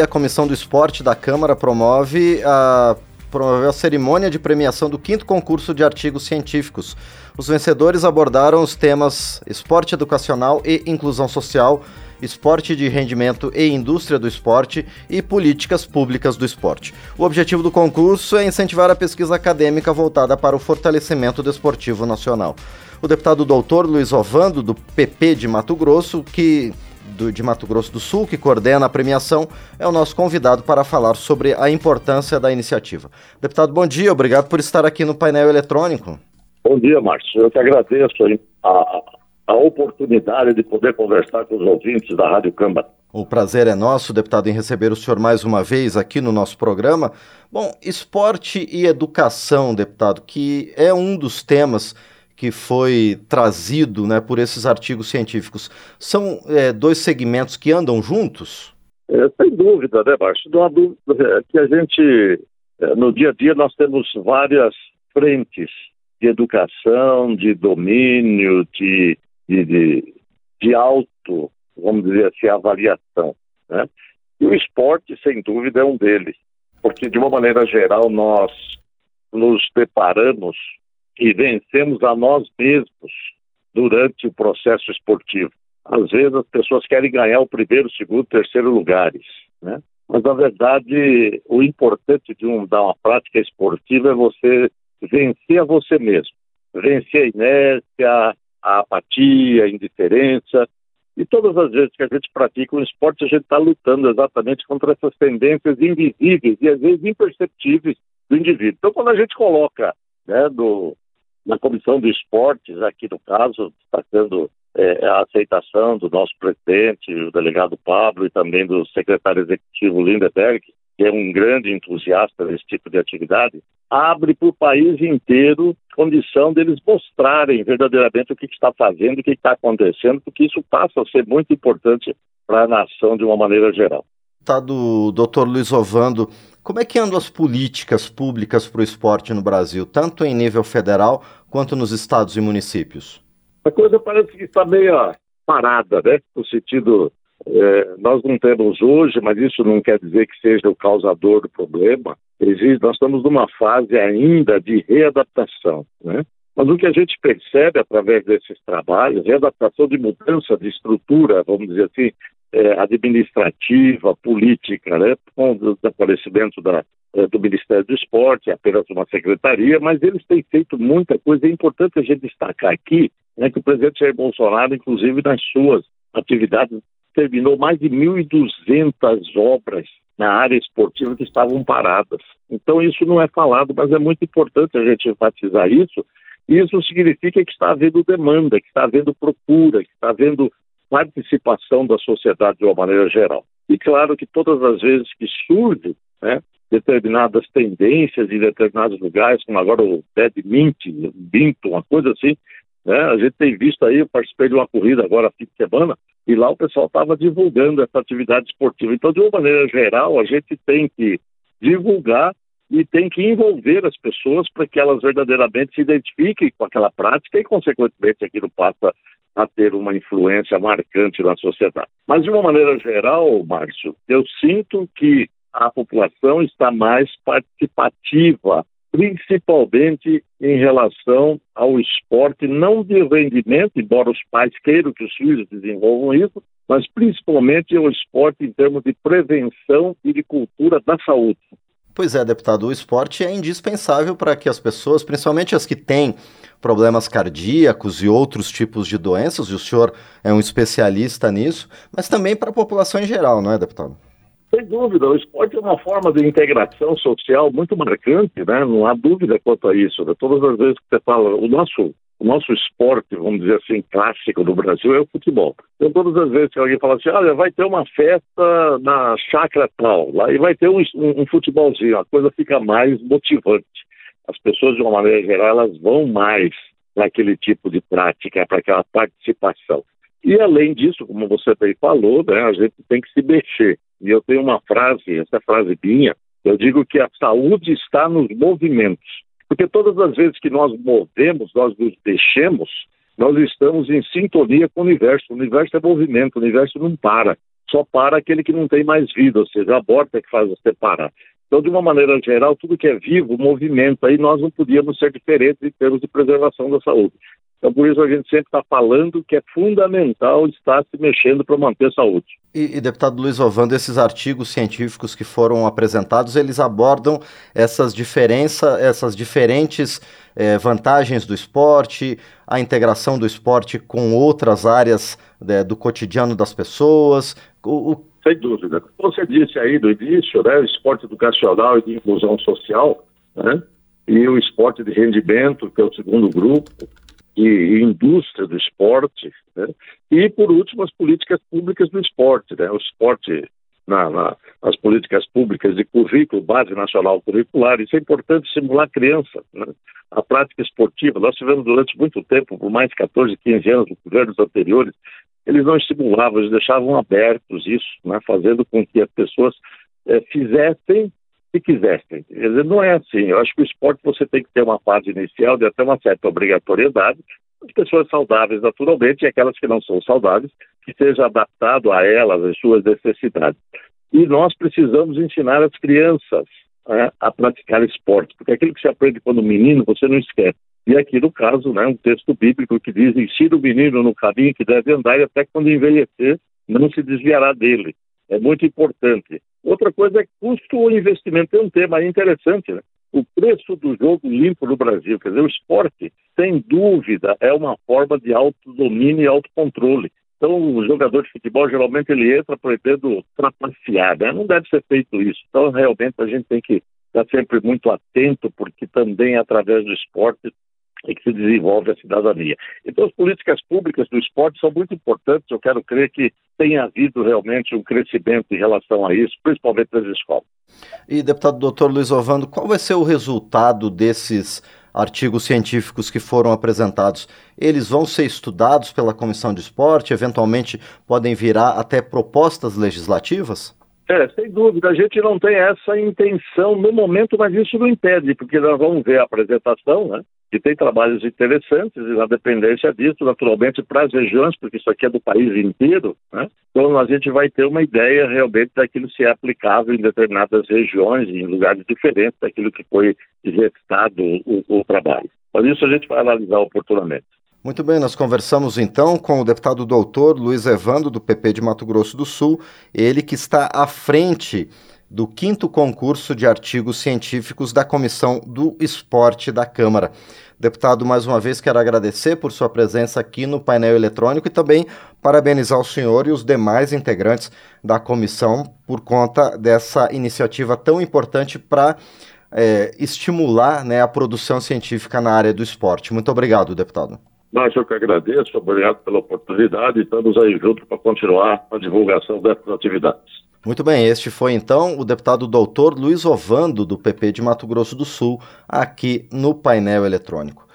A Comissão do Esporte da Câmara promove a, a cerimônia de premiação do quinto concurso de artigos científicos. Os vencedores abordaram os temas esporte educacional e inclusão social, esporte de rendimento e indústria do esporte e políticas públicas do esporte. O objetivo do concurso é incentivar a pesquisa acadêmica voltada para o fortalecimento desportivo nacional. O deputado doutor Luiz Ovando, do PP de Mato Grosso, que do, de Mato Grosso do Sul, que coordena a premiação, é o nosso convidado para falar sobre a importância da iniciativa. Deputado, bom dia, obrigado por estar aqui no painel eletrônico. Bom dia, Márcio. Eu que agradeço a, a oportunidade de poder conversar com os ouvintes da Rádio Câmara. O prazer é nosso, deputado, em receber o senhor mais uma vez aqui no nosso programa. Bom, esporte e educação, deputado, que é um dos temas que foi trazido né, por esses artigos científicos, são é, dois segmentos que andam juntos? É, sem dúvida, né, Márcio? Não há dúvida é, que a gente, é, no dia a dia, nós temos várias frentes de educação, de domínio, de, de, de, de auto, vamos dizer assim, avaliação. Né? E o esporte, sem dúvida, é um deles, porque, de uma maneira geral, nós nos deparamos e vencemos a nós mesmos durante o processo esportivo. Às vezes as pessoas querem ganhar o primeiro, segundo, terceiro lugares, né? Mas na verdade o importante de um, dar uma prática esportiva é você vencer a você mesmo, vencer a inércia, a apatia, a indiferença. E todas as vezes que a gente pratica um esporte, a gente está lutando exatamente contra essas tendências invisíveis e às vezes imperceptíveis do indivíduo. Então, quando a gente coloca né, do, na comissão de esportes, aqui no caso, destacando é, a aceitação do nosso presidente, o delegado Pablo, e também do secretário executivo Lindeberg, que é um grande entusiasta desse tipo de atividade, abre para o país inteiro condição deles mostrarem verdadeiramente o que, está fazendo, o que está acontecendo, porque isso passa a ser muito importante para a nação de uma maneira geral. Está do Dr. Luiz Ovando como é que andam as políticas públicas para o esporte no Brasil, tanto em nível federal quanto nos estados e municípios? A coisa parece que está meio parada, né? No sentido, é, nós não temos hoje, mas isso não quer dizer que seja o causador do problema. Existe, nós estamos numa fase ainda de readaptação, né? Mas o que a gente percebe através desses trabalhos, readaptação de mudança de estrutura, vamos dizer assim, é, administrativa, política, né, com o desaparecimento da, é, do Ministério do Esporte, apenas uma secretaria, mas eles têm feito muita coisa. É importante a gente destacar aqui né, que o presidente Jair Bolsonaro, inclusive nas suas atividades, terminou mais de 1.200 obras na área esportiva que estavam paradas. Então, isso não é falado, mas é muito importante a gente enfatizar isso. Isso significa que está havendo demanda, que está havendo procura, que está havendo participação da sociedade de uma maneira geral. E claro que todas as vezes que surgem né, determinadas tendências em determinados lugares, como agora o badminton, binto, uma coisa assim, né, a gente tem visto aí, eu participei de uma corrida agora fim de semana, e lá o pessoal estava divulgando essa atividade esportiva. Então, de uma maneira geral, a gente tem que divulgar e tem que envolver as pessoas para que elas verdadeiramente se identifiquem com aquela prática e, consequentemente, aquilo passa a ter uma influência marcante na sociedade. Mas, de uma maneira geral, Márcio, eu sinto que a população está mais participativa, principalmente em relação ao esporte, não de rendimento, embora os pais queiram que os filhos desenvolvam isso, mas principalmente o esporte em termos de prevenção e de cultura da saúde. Pois é, deputado, o esporte é indispensável para que as pessoas, principalmente as que têm problemas cardíacos e outros tipos de doenças, e o senhor é um especialista nisso, mas também para a população em geral, não é, deputado? Sem dúvida, o esporte é uma forma de integração social muito marcante, né? Não há dúvida quanto a isso. Né? Todas as vezes que você fala, o nosso o nosso esporte, vamos dizer assim, clássico do Brasil é o futebol. Então, todas as vezes que alguém fala assim, olha, vai ter uma festa na chácara tal, lá e vai ter um, um, um futebolzinho, a coisa fica mais motivante. As pessoas, de uma maneira geral, elas vão mais naquele tipo de prática, para aquela participação. E, além disso, como você bem falou, né, a gente tem que se mexer. E eu tenho uma frase, essa frase minha, eu digo que a saúde está nos movimentos. Porque todas as vezes que nós movemos, nós nos deixemos, nós estamos em sintonia com o universo. O universo é movimento, o universo não para. só para aquele que não tem mais vida, ou seja, a aborto é que faz você parar. Então, de uma maneira geral, tudo que é vivo movimenta e nós não podíamos ser diferentes em termos de preservação da saúde. Então, por isso a gente sempre está falando que é fundamental estar se mexendo para manter a saúde. E, e, deputado Luiz Ovando, esses artigos científicos que foram apresentados, eles abordam essas diferenças, essas diferentes eh, vantagens do esporte, a integração do esporte com outras áreas né, do cotidiano das pessoas. O, o... Sem dúvida. Como você disse aí do início, né, o esporte educacional e de inclusão social, né, e o esporte de rendimento, que é o segundo grupo, e indústria do esporte, né? e por último as políticas públicas do esporte, né? o esporte na, na, as políticas públicas de currículo, base nacional curricular, isso é importante estimular a criança, né? a prática esportiva. Nós tivemos durante muito tempo, por mais de 14, 15 anos, nos governos anteriores, eles não estimulavam, eles deixavam abertos isso, né? fazendo com que as pessoas é, fizessem se quisessem. Não é assim. Eu acho que o esporte você tem que ter uma fase inicial de até uma certa obrigatoriedade, as pessoas saudáveis naturalmente e aquelas que não são saudáveis, que seja adaptado a elas, as suas necessidades. E nós precisamos ensinar as crianças né, a praticar esporte, porque aquilo que se aprende quando menino, você não esquece. E aqui no caso, né, um texto bíblico que diz: ensina o menino no caminho que deve andar e até quando envelhecer não se desviará dele. É muito importante. Outra coisa é custo ou investimento. Tem um tema aí interessante, né? O preço do jogo limpo no Brasil. Quer dizer, o esporte, sem dúvida, é uma forma de autodomínio e autocontrole. Então, o jogador de futebol, geralmente, ele entra pretendo trapacear, né? Não deve ser feito isso. Então, realmente, a gente tem que estar sempre muito atento, porque também, através do esporte, e que se desenvolve a cidadania. Então, as políticas públicas do esporte são muito importantes. Eu quero crer que tenha havido realmente um crescimento em relação a isso, principalmente nas escolas. E, deputado doutor Luiz Ovando, qual vai ser o resultado desses artigos científicos que foram apresentados? Eles vão ser estudados pela Comissão de Esporte? Eventualmente podem virar até propostas legislativas? É, sem dúvida, a gente não tem essa intenção no momento, mas isso não impede, porque nós vamos ver a apresentação, né? E tem trabalhos interessantes, e na dependência disso, naturalmente, para as regiões, porque isso aqui é do país inteiro, né? Então a gente vai ter uma ideia realmente daquilo se é aplicável em determinadas regiões, em lugares diferentes daquilo que foi gestado o, o trabalho. Mas isso a gente vai analisar oportunamente. Muito bem, nós conversamos então com o deputado doutor Luiz Evando, do PP de Mato Grosso do Sul, ele que está à frente do quinto concurso de artigos científicos da Comissão do Esporte da Câmara. Deputado, mais uma vez quero agradecer por sua presença aqui no painel eletrônico e também parabenizar o senhor e os demais integrantes da comissão por conta dessa iniciativa tão importante para é, estimular né, a produção científica na área do esporte. Muito obrigado, deputado. Mas eu que agradeço, obrigado pela oportunidade e estamos aí juntos para continuar a divulgação dessas atividades. Muito bem, este foi então o deputado doutor Luiz Ovando, do PP de Mato Grosso do Sul, aqui no painel eletrônico.